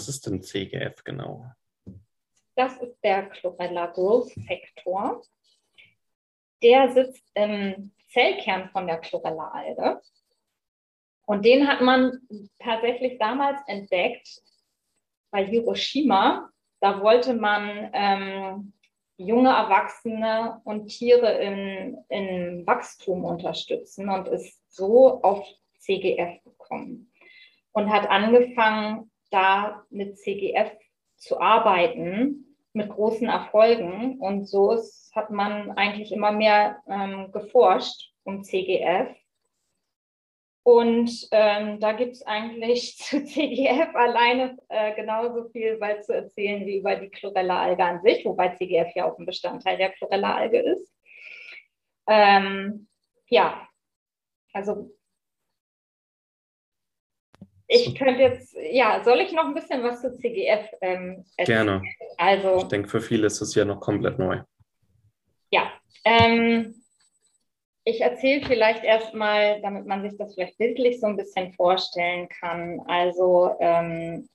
Was ist denn CGF genau? Das ist der Chlorella Growth Factor. Der sitzt im Zellkern von der Chlorella-Alge. Und den hat man tatsächlich damals entdeckt bei Hiroshima. Da wollte man ähm, junge Erwachsene und Tiere in, in Wachstum unterstützen und ist so auf CGF gekommen und hat angefangen, da mit CGF zu arbeiten, mit großen Erfolgen. Und so ist, hat man eigentlich immer mehr ähm, geforscht um CGF. Und ähm, da gibt es eigentlich zu CGF alleine äh, genauso viel weil zu erzählen wie über die Chlorella-Alge an sich, wobei CGF ja auch ein Bestandteil der Chlorella-Alge ist. Ähm, ja, also ich könnte jetzt, ja, soll ich noch ein bisschen was zu CGF ähm, erzählen? Gerne. Also, ich denke, für viele ist es ja noch komplett neu. Ja, ähm, ich erzähle vielleicht erstmal, damit man sich das vielleicht bildlich so ein bisschen vorstellen kann. Also ähm,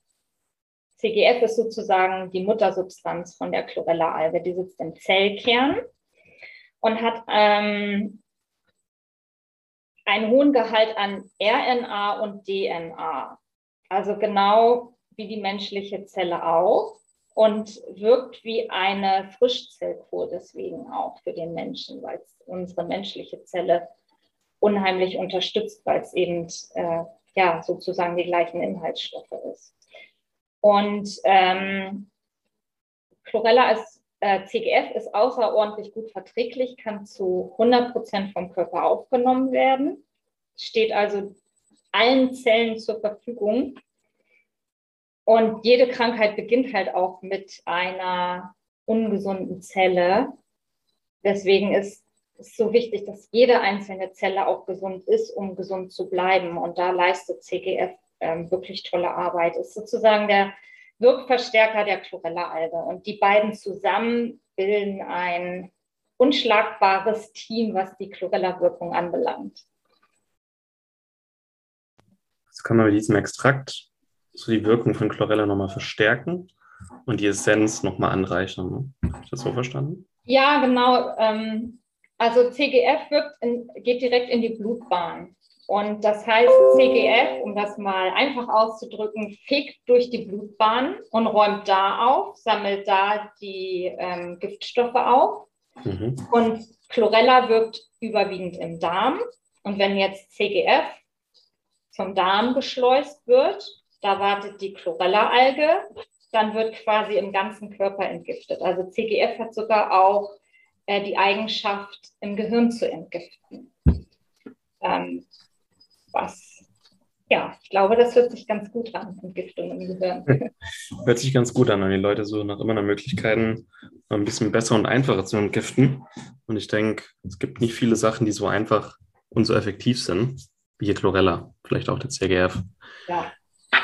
CGF ist sozusagen die Muttersubstanz von der Chlorella-Alge. Die sitzt im Zellkern und hat ähm, einen hohen Gehalt an RNA und DNA. Also genau wie die menschliche Zelle auch und wirkt wie eine Frischzellkur deswegen auch für den Menschen, weil es unsere menschliche Zelle unheimlich unterstützt, weil es eben äh, ja sozusagen die gleichen Inhaltsstoffe ist. Und ähm, Chlorella ist äh, CGF ist außerordentlich gut verträglich, kann zu 100 Prozent vom Körper aufgenommen werden, steht also allen Zellen zur Verfügung. Und jede Krankheit beginnt halt auch mit einer ungesunden Zelle. Deswegen ist es so wichtig, dass jede einzelne Zelle auch gesund ist, um gesund zu bleiben. Und da leistet CGF ähm, wirklich tolle Arbeit. Ist sozusagen der Wirkverstärker der Chlorella-Alge. Und die beiden zusammen bilden ein unschlagbares Team, was die Chlorella-Wirkung anbelangt. Jetzt kann man mit diesem Extrakt so die Wirkung von Chlorella nochmal verstärken und die Essenz nochmal anreichern. Ne? Habe ich das so verstanden? Ja, genau. Ähm, also CGF wirkt in, geht direkt in die Blutbahn. Und das heißt, CGF, um das mal einfach auszudrücken, fegt durch die Blutbahn und räumt da auf, sammelt da die ähm, Giftstoffe auf. Mhm. Und Chlorella wirkt überwiegend im Darm. Und wenn jetzt CGF zum Darm geschleust wird, da wartet die Chlorella-Alge, dann wird quasi im ganzen Körper entgiftet. Also CGF hat sogar auch äh, die Eigenschaft, im Gehirn zu entgiften. Ähm, was, ja, ich glaube, das hört sich ganz gut an, Entgiftung im Gehirn. Hört sich ganz gut an und die Leute suchen nach immer nach Möglichkeiten, ein bisschen besser und einfacher zu entgiften. Und ich denke, es gibt nicht viele Sachen, die so einfach und so effektiv sind, wie hier Chlorella, vielleicht auch der CGF. Ja.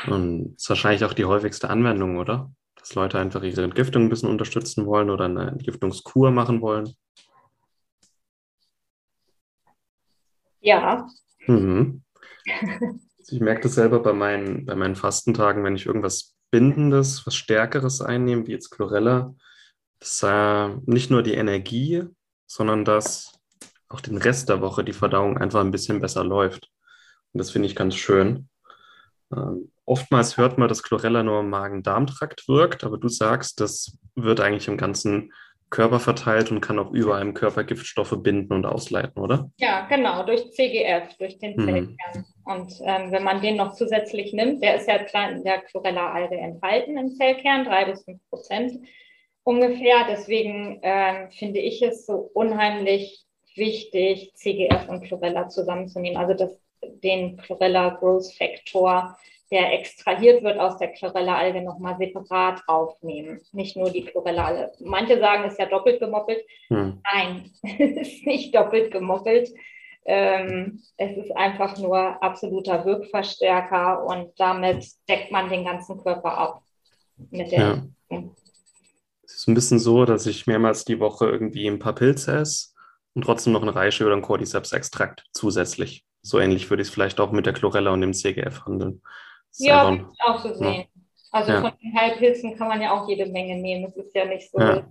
Und das ist wahrscheinlich auch die häufigste Anwendung, oder? Dass Leute einfach ihre Entgiftung ein bisschen unterstützen wollen oder eine Entgiftungskur machen wollen. Ja. Mhm. Ich merke das selber bei meinen, bei meinen Fastentagen, wenn ich irgendwas Bindendes, was Stärkeres einnehme, wie jetzt Chlorella, dass äh, nicht nur die Energie, sondern dass auch den Rest der Woche die Verdauung einfach ein bisschen besser läuft. Und das finde ich ganz schön. Ähm, oftmals hört man, dass Chlorella nur im Magen-Darm-Trakt wirkt, aber du sagst, das wird eigentlich im ganzen Körper verteilt und kann auch überall im Körper Giftstoffe binden und ausleiten, oder? Ja, genau, durch CGF, durch den mhm. Zellkern. Und ähm, wenn man den noch zusätzlich nimmt, der ist ja in der Chlorella-Alge enthalten im Zellkern, drei bis fünf Prozent ungefähr. Deswegen ähm, finde ich es so unheimlich wichtig, CGF und Chlorella zusammenzunehmen. Also das, den Chlorella Growth Factor der extrahiert wird aus der Chlorella-Alge, nochmal separat aufnehmen. Nicht nur die Chlorella-Alge. Manche sagen, es ist ja doppelt gemoppelt. Hm. Nein, es ist nicht doppelt gemoppelt. Ähm, es ist einfach nur absoluter Wirkverstärker und damit deckt man den ganzen Körper ab. Mit der ja. Es ist ein bisschen so, dass ich mehrmals die Woche irgendwie ein paar Pilze esse und trotzdem noch ein Reishi oder ein Cordyceps-Extrakt zusätzlich. So ähnlich würde ich es vielleicht auch mit der Chlorella und dem CGF handeln. Ja, ein, auch so sehen. Ja. Also ja. von den Heilpilzen kann man ja auch jede Menge nehmen. Es ist ja nicht so. Ja.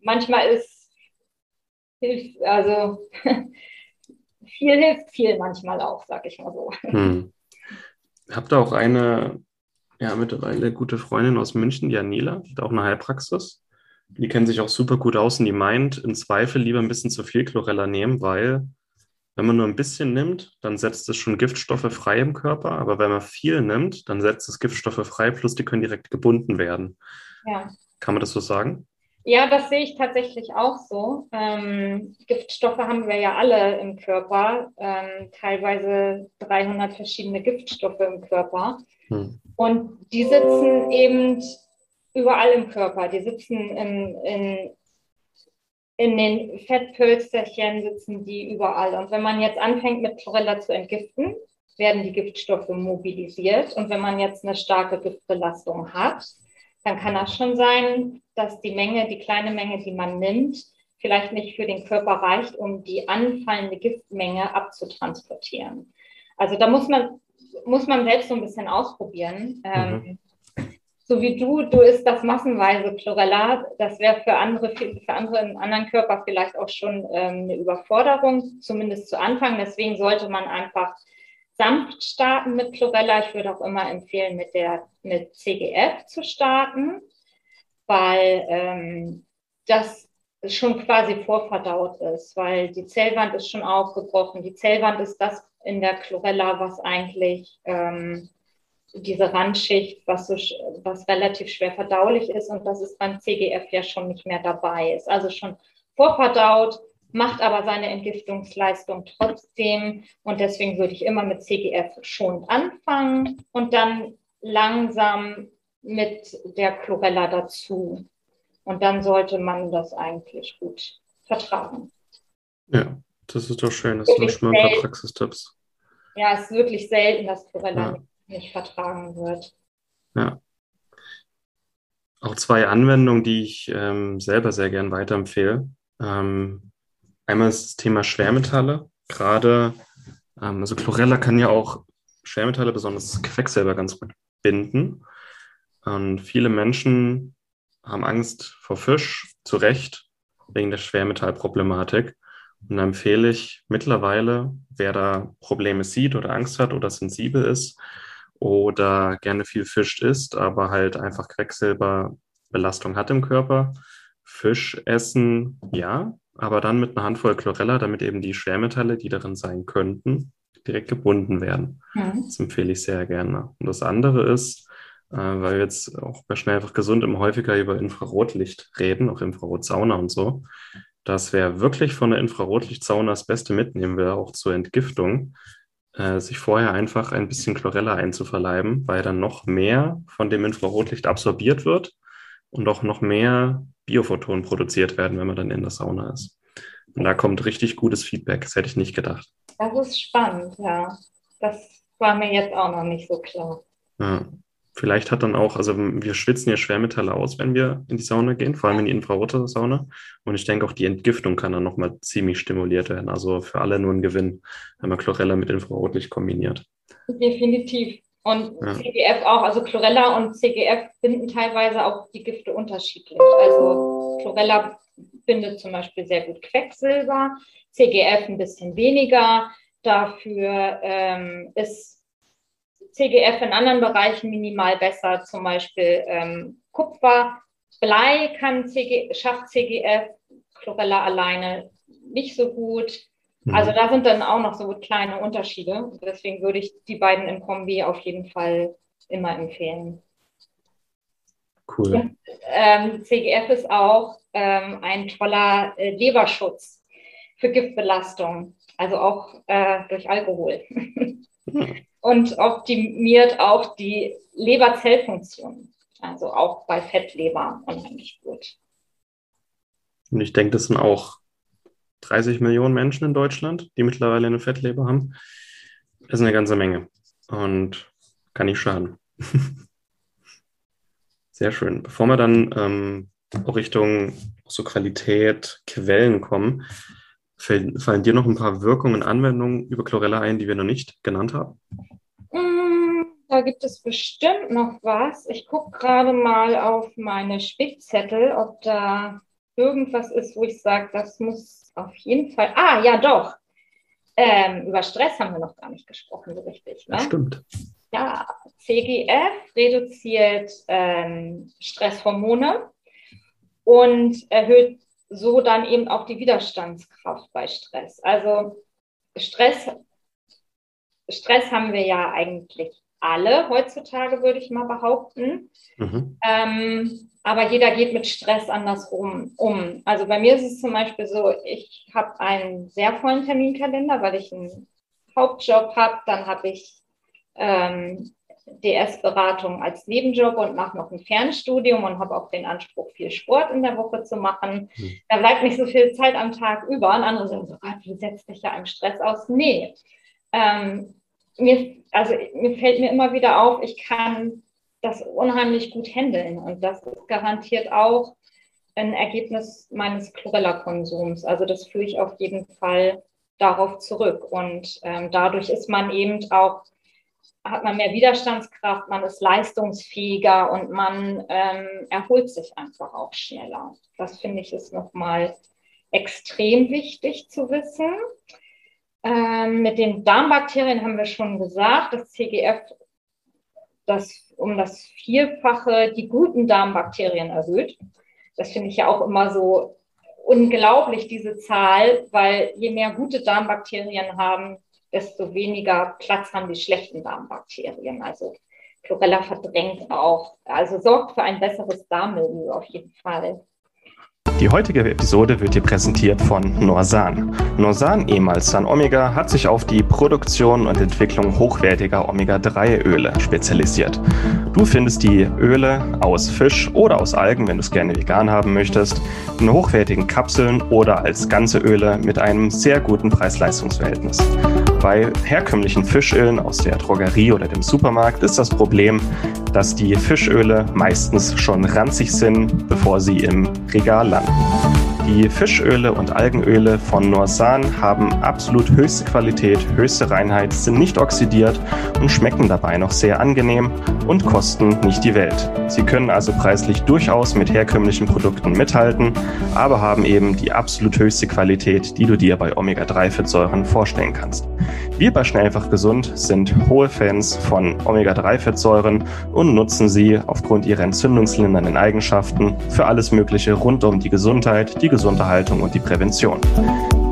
Manchmal ist hilft, also viel hilft viel manchmal auch, sag ich mal so. Hm. Habt ihr auch eine, ja, mittlerweile gute Freundin aus München, die hat auch eine Heilpraxis. Die kennen sich auch super gut aus und die meint, im Zweifel lieber ein bisschen zu viel Chlorella nehmen, weil wenn man nur ein bisschen nimmt, dann setzt es schon Giftstoffe frei im Körper, aber wenn man viel nimmt, dann setzt es Giftstoffe frei, plus die können direkt gebunden werden. Ja. Kann man das so sagen? Ja, das sehe ich tatsächlich auch so. Ähm, Giftstoffe haben wir ja alle im Körper, ähm, teilweise 300 verschiedene Giftstoffe im Körper. Hm. Und die sitzen eben überall im Körper. Die sitzen in, in in den Fettpölsterchen sitzen die überall. Und wenn man jetzt anfängt mit Chlorella zu entgiften, werden die Giftstoffe mobilisiert. Und wenn man jetzt eine starke Giftbelastung hat, dann kann das schon sein, dass die Menge, die kleine Menge, die man nimmt, vielleicht nicht für den Körper reicht, um die anfallende Giftmenge abzutransportieren. Also da muss man, muss man selbst so ein bisschen ausprobieren. Mhm. Ähm, so wie du, du isst das massenweise Chlorella. Das wäre für andere, für andere in anderen Körper vielleicht auch schon ähm, eine Überforderung, zumindest zu Anfang. Deswegen sollte man einfach sanft starten mit Chlorella. Ich würde auch immer empfehlen, mit der mit CGF zu starten, weil ähm, das schon quasi vorverdaut ist, weil die Zellwand ist schon aufgebrochen. Die Zellwand ist das in der Chlorella, was eigentlich ähm, diese Randschicht, was, so, was relativ schwer verdaulich ist und das ist beim CGF ja schon nicht mehr dabei ist. Also schon vorverdaut, macht aber seine Entgiftungsleistung trotzdem und deswegen würde ich immer mit CGF schon anfangen und dann langsam mit der Chlorella dazu. Und dann sollte man das eigentlich gut vertragen. Ja, das ist doch schön. Das sind schon mal ein paar Praxistipps. Ja, es ist wirklich selten, dass Chlorella ja nicht vertragen wird. Ja. Auch zwei Anwendungen, die ich ähm, selber sehr gern weiterempfehle. Ähm, einmal ist das Thema Schwermetalle. Gerade, ähm, also Chlorella kann ja auch Schwermetalle, besonders Quecksilber, ganz gut binden. Und viele Menschen haben Angst vor Fisch, zu Recht, wegen der Schwermetallproblematik. Und da empfehle ich mittlerweile, wer da Probleme sieht oder Angst hat oder sensibel ist, oder gerne viel Fisch isst, aber halt einfach Quecksilberbelastung hat im Körper. Fisch essen, ja, aber dann mit einer Handvoll Chlorella, damit eben die Schwermetalle, die darin sein könnten, direkt gebunden werden. Mhm. Das empfehle ich sehr gerne. Und das andere ist, äh, weil wir jetzt auch bei Schnell einfach gesund immer häufiger über Infrarotlicht reden, auch Infrarotsauna und so, dass wer wirklich von der Infrarotlichtsauna das Beste mitnehmen will, auch zur Entgiftung, äh, sich vorher einfach ein bisschen Chlorella einzuverleiben, weil dann noch mehr von dem Infrarotlicht absorbiert wird und auch noch mehr Biophotonen produziert werden, wenn man dann in der Sauna ist. Und da kommt richtig gutes Feedback. Das hätte ich nicht gedacht. Das ist spannend, ja. Das war mir jetzt auch noch nicht so klar. Ja. Vielleicht hat dann auch, also wir schwitzen ja Schwermetalle aus, wenn wir in die Sauna gehen, vor allem in die infrarote Sauna. Und ich denke auch die Entgiftung kann dann nochmal ziemlich stimuliert werden. Also für alle nur ein Gewinn, wenn man Chlorella mit Infrarotlicht kombiniert. Definitiv. Und ja. CGF auch, also Chlorella und CGF binden teilweise auch die Gifte unterschiedlich. Also Chlorella bindet zum Beispiel sehr gut Quecksilber, CGF ein bisschen weniger. Dafür ähm, ist CGF in anderen Bereichen minimal besser, zum Beispiel ähm, Kupfer. Blei kann CG, schafft CGF, Chlorella alleine nicht so gut. Mhm. Also da sind dann auch noch so kleine Unterschiede. Deswegen würde ich die beiden in Kombi auf jeden Fall immer empfehlen. Cool. Und, ähm, CGF ist auch ähm, ein toller äh, Leberschutz für Giftbelastung, also auch äh, durch Alkohol. und optimiert auch die Leberzellfunktion. Also auch bei Fettleber unheimlich gut. Und ich denke, das sind auch 30 Millionen Menschen in Deutschland, die mittlerweile eine Fettleber haben. Das ist eine ganze Menge und kann nicht schaden. Sehr schön. Bevor wir dann ähm, Richtung so Qualität, Quellen kommen, fallen, fallen dir noch ein paar Wirkungen, Anwendungen über Chlorella ein, die wir noch nicht genannt haben? Mm, da gibt es bestimmt noch was. Ich gucke gerade mal auf meine Spickzettel, ob da irgendwas ist, wo ich sage, das muss auf jeden Fall. Ah, ja, doch. Ähm, über Stress haben wir noch gar nicht gesprochen, so richtig. Ne? Das stimmt. Ja, CGF reduziert ähm, Stresshormone und erhöht so dann eben auch die Widerstandskraft bei Stress. Also Stress, Stress haben wir ja eigentlich alle heutzutage, würde ich mal behaupten. Mhm. Ähm, aber jeder geht mit Stress anders um, um. Also bei mir ist es zum Beispiel so, ich habe einen sehr vollen Terminkalender, weil ich einen Hauptjob habe. Dann habe ich ähm, DS-Beratung als Nebenjob und mache noch ein Fernstudium und habe auch den Anspruch, viel Sport in der Woche zu machen. Mhm. Da bleibt nicht so viel Zeit am Tag über. Und andere sagen so, Gott, wie setzt dich ja einem Stress aus? Nee. Ähm, mir, also mir fällt mir immer wieder auf, ich kann das unheimlich gut handeln. Und das ist garantiert auch ein Ergebnis meines Chlorella-Konsums. Also das führe ich auf jeden Fall darauf zurück. Und ähm, dadurch ist man eben auch hat man mehr Widerstandskraft, man ist leistungsfähiger und man ähm, erholt sich einfach auch schneller. Das finde ich ist nochmal extrem wichtig zu wissen. Ähm, mit den Darmbakterien haben wir schon gesagt, dass CGF das um das Vierfache die guten Darmbakterien erhöht. Das finde ich ja auch immer so unglaublich, diese Zahl, weil je mehr gute Darmbakterien haben, desto weniger Platz haben die schlechten Darmbakterien. Also Chlorella verdrängt auch, also sorgt für ein besseres Darmmilieu auf jeden Fall. Die heutige Episode wird dir präsentiert von Norsan. Norsan, ehemals San Omega, hat sich auf die Produktion und Entwicklung hochwertiger Omega-3-Öle spezialisiert. Du findest die Öle aus Fisch oder aus Algen, wenn du es gerne vegan haben möchtest, in hochwertigen Kapseln oder als ganze Öle mit einem sehr guten Preis-Leistungs-Verhältnis. Bei herkömmlichen Fischölen aus der Drogerie oder dem Supermarkt ist das Problem, dass die Fischöle meistens schon ranzig sind, bevor sie im Regal landen. Die Fischöle und Algenöle von Norsan haben absolut höchste Qualität, höchste Reinheit, sind nicht oxidiert und schmecken dabei noch sehr angenehm und kosten nicht die Welt. Sie können also preislich durchaus mit herkömmlichen Produkten mithalten, aber haben eben die absolut höchste Qualität, die du dir bei Omega-3-Fettsäuren vorstellen kannst. Wir bei Schnellfach Gesund sind hohe Fans von Omega-3-Fettsäuren und nutzen sie aufgrund ihrer entzündungslindernden Eigenschaften für alles Mögliche rund um die Gesundheit, die Gesunderhaltung und die Prävention.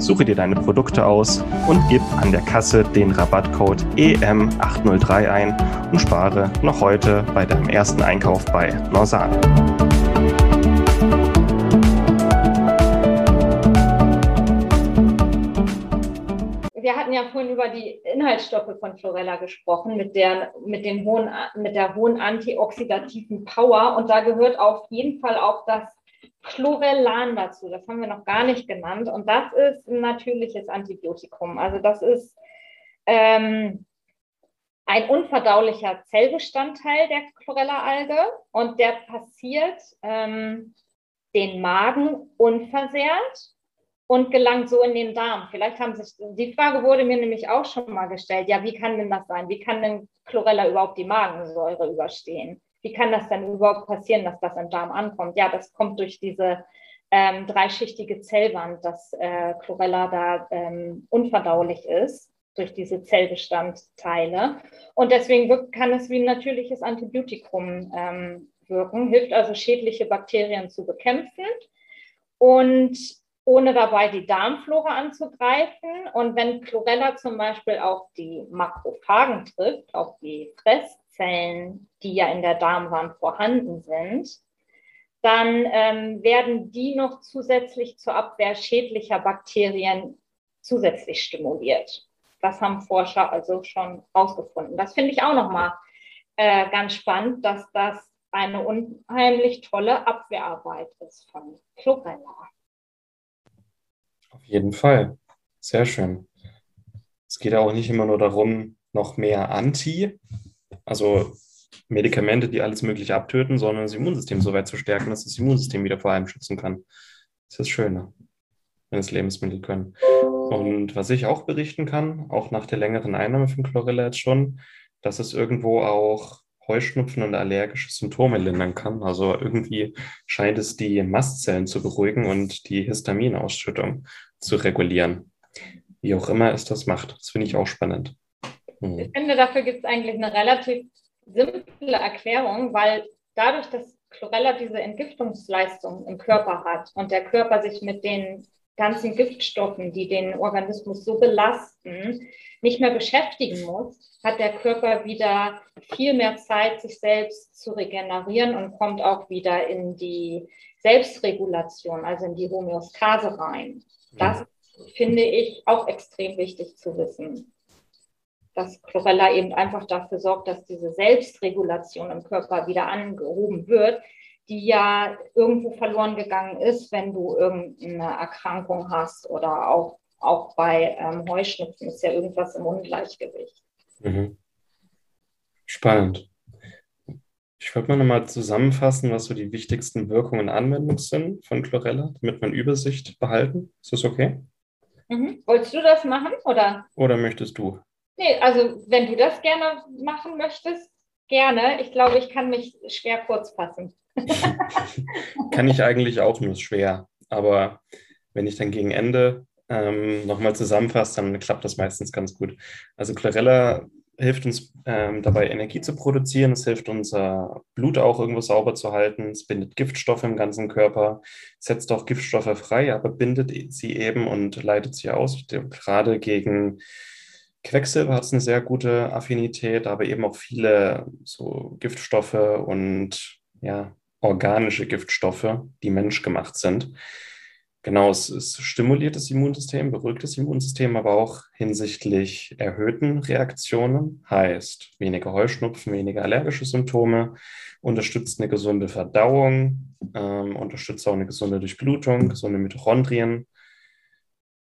suche dir deine Produkte aus und gib an der Kasse den Rabattcode EM803 ein und spare noch heute bei deinem ersten Einkauf bei Norsan. wir hatten ja vorhin über die Inhaltsstoffe von Chlorella gesprochen, mit der, mit, den hohen, mit der hohen antioxidativen Power. Und da gehört auf jeden Fall auch das Chlorellan dazu. Das haben wir noch gar nicht genannt. Und das ist ein natürliches Antibiotikum. Also das ist ähm, ein unverdaulicher Zellbestandteil der Chlorella-Alge und der passiert ähm, den Magen unversehrt und gelangt so in den Darm. Vielleicht haben sich, die Frage wurde mir nämlich auch schon mal gestellt, ja, wie kann denn das sein? Wie kann denn Chlorella überhaupt die Magensäure überstehen? Wie kann das denn überhaupt passieren, dass das im Darm ankommt? Ja, das kommt durch diese ähm, dreischichtige Zellwand, dass äh, Chlorella da ähm, unverdaulich ist. durch diese Zellbestandteile. Und deswegen kann es wie ein natürliches Antibiotikum ähm, wirken, hilft also schädliche Bakterien zu bekämpfen und ohne dabei die Darmflora anzugreifen. Und wenn Chlorella zum Beispiel auf die Makrophagen trifft, auf die Fresszellen, die ja in der Darmwand vorhanden sind, dann ähm, werden die noch zusätzlich zur Abwehr schädlicher Bakterien zusätzlich stimuliert. Das haben Forscher also schon herausgefunden. Das finde ich auch nochmal äh, ganz spannend, dass das eine unheimlich tolle Abwehrarbeit ist von Chlorella. Auf jeden Fall. Sehr schön. Es geht auch nicht immer nur darum, noch mehr Anti, also Medikamente, die alles Mögliche abtöten, sondern das Immunsystem so weit zu stärken, dass das Immunsystem wieder vor allem schützen kann. Das ist das Schöne, wenn es Lebensmittel können. Und was ich auch berichten kann, auch nach der längeren Einnahme von Chlorella jetzt schon, dass es irgendwo auch Heuschnupfen und allergische Symptome lindern kann. Also irgendwie scheint es die Mastzellen zu beruhigen und die Histaminausschüttung zu regulieren. Wie auch immer es das macht. Das finde ich auch spannend. Hm. Ich finde, dafür gibt es eigentlich eine relativ simple Erklärung, weil dadurch, dass Chlorella diese Entgiftungsleistung im Körper hat und der Körper sich mit den ganzen Giftstoffen, die den Organismus so belasten, nicht mehr beschäftigen muss, hat der Körper wieder viel mehr Zeit, sich selbst zu regenerieren und kommt auch wieder in die Selbstregulation, also in die Homöostase rein. Das finde ich auch extrem wichtig zu wissen. Dass Chlorella eben einfach dafür sorgt, dass diese Selbstregulation im Körper wieder angehoben wird, die ja irgendwo verloren gegangen ist, wenn du irgendeine Erkrankung hast oder auch, auch bei ähm, Heuschnupfen ist ja irgendwas im Ungleichgewicht. Mhm. Spannend. Ich wollte mal nochmal zusammenfassen, was so die wichtigsten Wirkungen und Anwendungen sind von Chlorella, damit eine Übersicht behalten. Ist das okay? Mhm. Wolltest du das machen oder? Oder möchtest du? Nee, also wenn du das gerne machen möchtest, gerne. Ich glaube, ich kann mich schwer kurz fassen. kann ich eigentlich auch nur schwer. Aber wenn ich dann gegen Ende ähm, nochmal zusammenfasst, dann klappt das meistens ganz gut. Also Chlorella hilft uns ähm, dabei, Energie zu produzieren. Es hilft unser Blut auch irgendwo sauber zu halten. Es bindet Giftstoffe im ganzen Körper, setzt auch Giftstoffe frei, aber bindet sie eben und leitet sie aus. Gerade gegen Quecksilber hat eine sehr gute Affinität, aber eben auch viele so Giftstoffe und ja, organische Giftstoffe, die menschgemacht sind. Genau, es, es, stimuliert das Immunsystem, beruhigt das Immunsystem, aber auch hinsichtlich erhöhten Reaktionen, heißt weniger Heuschnupfen, weniger allergische Symptome, unterstützt eine gesunde Verdauung, ähm, unterstützt auch eine gesunde Durchblutung, gesunde Mitochondrien,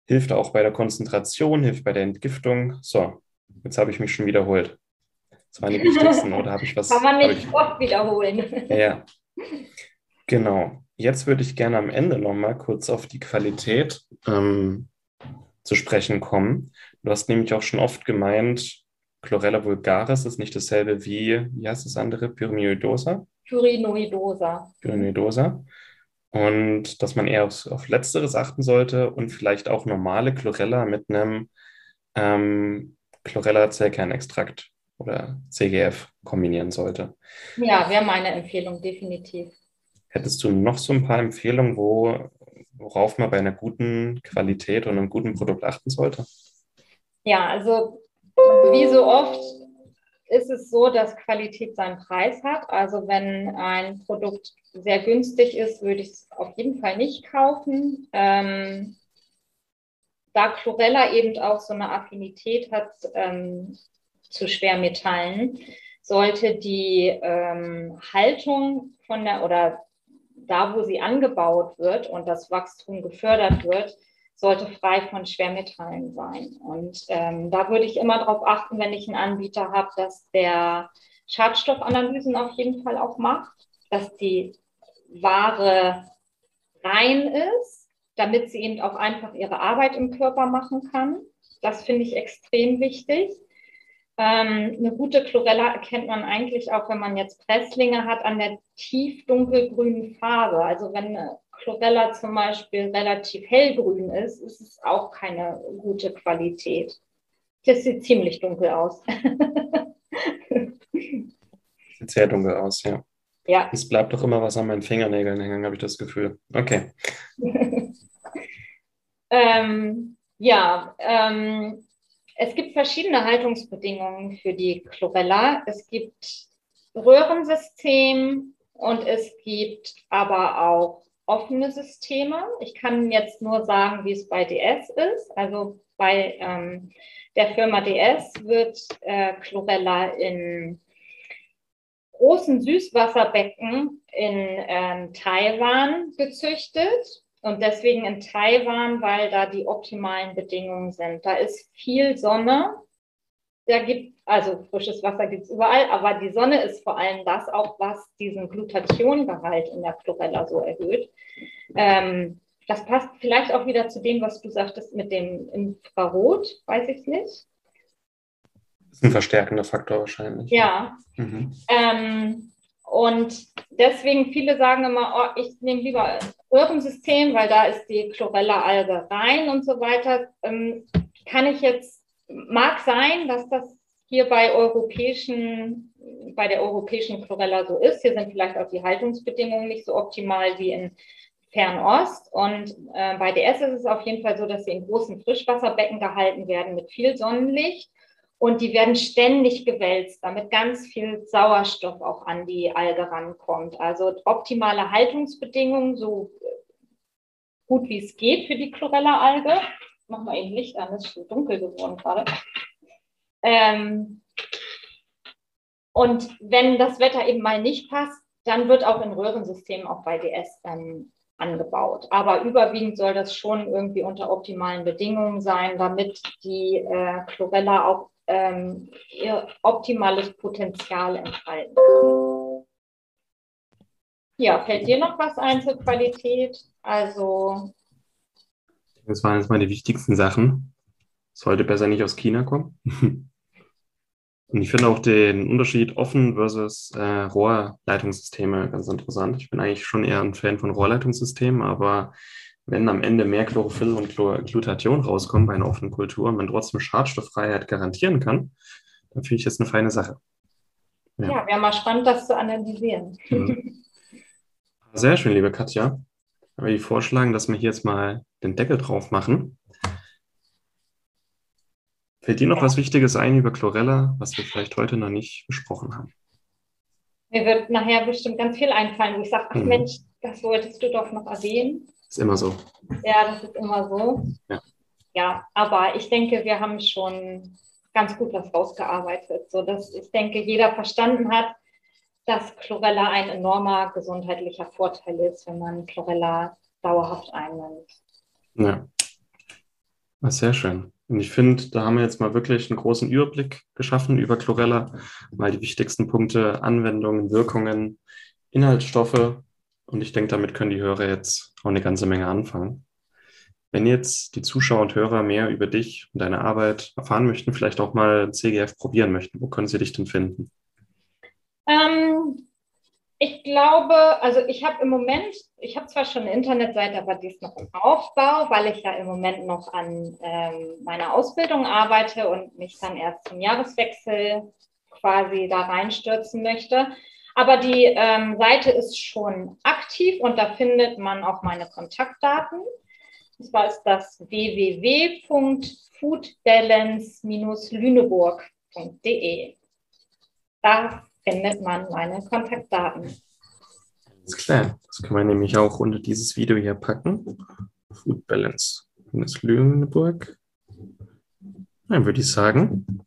hilft auch bei der Konzentration, hilft bei der Entgiftung. So, jetzt habe ich mich schon wiederholt. Das waren die wichtigsten, oder habe ich was? Kann man nicht ich, oft wiederholen. Ja, genau. Jetzt würde ich gerne am Ende nochmal kurz auf die Qualität ähm, zu sprechen kommen. Du hast nämlich auch schon oft gemeint, Chlorella vulgaris ist nicht dasselbe wie, wie heißt das andere, Pyrinoidosa? Pyrinoidosa. Pyrinoidosa. Und dass man eher auf, auf Letzteres achten sollte und vielleicht auch normale Chlorella mit einem ähm, Chlorella-Zellkernextrakt oder CGF kombinieren sollte. Ja, wäre meine Empfehlung, definitiv. Hättest du noch so ein paar Empfehlungen, wo, worauf man bei einer guten Qualität und einem guten Produkt achten sollte? Ja, also wie so oft ist es so, dass Qualität seinen Preis hat. Also wenn ein Produkt sehr günstig ist, würde ich es auf jeden Fall nicht kaufen. Ähm, da Chlorella eben auch so eine Affinität hat ähm, zu Schwermetallen, sollte die ähm, Haltung von der oder da, wo sie angebaut wird und das Wachstum gefördert wird, sollte frei von Schwermetallen sein. Und ähm, da würde ich immer darauf achten, wenn ich einen Anbieter habe, dass der Schadstoffanalysen auf jeden Fall auch macht, dass die Ware rein ist, damit sie eben auch einfach ihre Arbeit im Körper machen kann. Das finde ich extrem wichtig. Ähm, eine gute Chlorella erkennt man eigentlich auch, wenn man jetzt Presslinge hat, an der tief dunkelgrünen Farbe. Also wenn eine Chlorella zum Beispiel relativ hellgrün ist, ist es auch keine gute Qualität. Das sieht ziemlich dunkel aus. sieht sehr dunkel aus, ja. Ja. Es bleibt doch immer was an meinen Fingernägeln hängen, habe ich das Gefühl. Okay. ähm, ja, ähm, es gibt verschiedene Haltungsbedingungen für die Chlorella. Es gibt Röhrensystem und es gibt aber auch offene Systeme. Ich kann jetzt nur sagen, wie es bei DS ist. Also bei ähm, der Firma DS wird äh, Chlorella in großen Süßwasserbecken in ähm, Taiwan gezüchtet und deswegen in Taiwan, weil da die optimalen Bedingungen sind. Da ist viel Sonne. Da gibt, also frisches Wasser gibt es überall, aber die Sonne ist vor allem das auch, was diesen Glutationgehalt in der Chlorella so erhöht. Ähm, das passt vielleicht auch wieder zu dem, was du sagtest mit dem Infrarot, weiß ich nicht. Das ist ein verstärkender Faktor wahrscheinlich. Ja. Mhm. Ähm, und deswegen viele sagen immer, oh, ich nehme lieber Röhrensystem, weil da ist die Chlorella-Alge rein und so weiter. Ähm, kann ich jetzt, mag sein, dass das hier bei europäischen, bei der europäischen Chlorella so ist. Hier sind vielleicht auch die Haltungsbedingungen nicht so optimal wie in Fernost. Und äh, bei DS ist es auf jeden Fall so, dass sie in großen Frischwasserbecken gehalten werden mit viel Sonnenlicht und die werden ständig gewälzt, damit ganz viel Sauerstoff auch an die Alge rankommt. Also optimale Haltungsbedingungen, so gut wie es geht für die Chlorella-Alge. Mach mal eben Licht an, es ist schon dunkel geworden gerade. Ähm, und wenn das Wetter eben mal nicht passt, dann wird auch in Röhrensystemen auch bei DS ähm, angebaut. Aber überwiegend soll das schon irgendwie unter optimalen Bedingungen sein, damit die äh, Chlorella auch ähm, ihr optimales Potenzial entfalten kann. Ja, fällt dir noch was ein zur Qualität? Also. Das waren jetzt mal die wichtigsten Sachen. Sollte besser nicht aus China kommen. Und ich finde auch den Unterschied offen versus äh, Rohrleitungssysteme ganz interessant. Ich bin eigentlich schon eher ein Fan von Rohrleitungssystemen, aber wenn am Ende mehr Chlorophyll und Glutathion rauskommen bei einer offenen Kultur und man trotzdem Schadstofffreiheit garantieren kann, dann finde ich das eine feine Sache. Ja, ja wäre mal spannend, das zu analysieren. Mhm. Sehr schön, liebe Katja. Ich würde vorschlagen, dass wir hier jetzt mal den Deckel drauf machen. Fällt dir noch was Wichtiges ein über Chlorella, was wir vielleicht heute noch nicht besprochen haben? Mir wird nachher bestimmt ganz viel einfallen, wo ich sage, ach mhm. Mensch, das wolltest du doch noch erwähnen. Ist immer so. Ja, das ist immer so. Ja. ja, aber ich denke, wir haben schon ganz gut was rausgearbeitet, sodass ich denke, jeder verstanden hat, dass Chlorella ein enormer gesundheitlicher Vorteil ist, wenn man Chlorella dauerhaft einnimmt. Ja, sehr schön. Und ich finde, da haben wir jetzt mal wirklich einen großen Überblick geschaffen über Chlorella, mal die wichtigsten Punkte, Anwendungen, Wirkungen, Inhaltsstoffe und ich denke, damit können die Hörer jetzt auch eine ganze Menge anfangen. Wenn jetzt die Zuschauer und Hörer mehr über dich und deine Arbeit erfahren möchten, vielleicht auch mal CGF probieren möchten, wo können sie dich denn finden? Ähm, ich glaube, also ich habe im Moment, ich habe zwar schon eine Internetseite, aber die ist noch im Aufbau, weil ich ja im Moment noch an ähm, meiner Ausbildung arbeite und mich dann erst zum Jahreswechsel quasi da reinstürzen möchte. Aber die ähm, Seite ist schon aktiv und da findet man auch meine Kontaktdaten. Und zwar ist das www.foodbalance-lüneburg.de. Da findet man meine Kontaktdaten. Alles klar. Das können wir nämlich auch unter dieses Video hier packen. Food Balance Lüneburg. Dann würde ich sagen,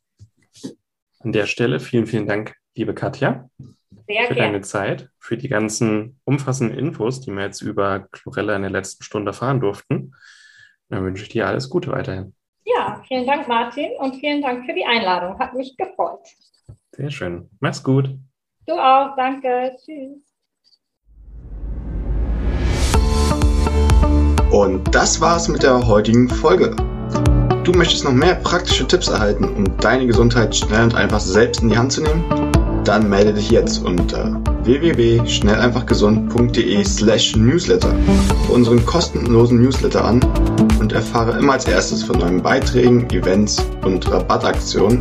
an der Stelle vielen, vielen Dank, liebe Katja. Sehr für deine Zeit, für die ganzen umfassenden Infos, die wir jetzt über Chlorella in der letzten Stunde erfahren durften. Dann wünsche ich dir alles Gute weiterhin. Ja, vielen Dank, Martin, und vielen Dank für die Einladung. Hat mich gefreut. Sehr schön. Mach's gut. Du auch. Danke. Tschüss. Und das war's mit der heutigen Folge. Du möchtest noch mehr praktische Tipps erhalten, um deine Gesundheit schnell und einfach selbst in die Hand zu nehmen? Dann melde dich jetzt unter www.schnelleinfachgesund.de slash newsletter für unseren kostenlosen Newsletter an und erfahre immer als erstes von neuen Beiträgen, Events und Rabattaktionen.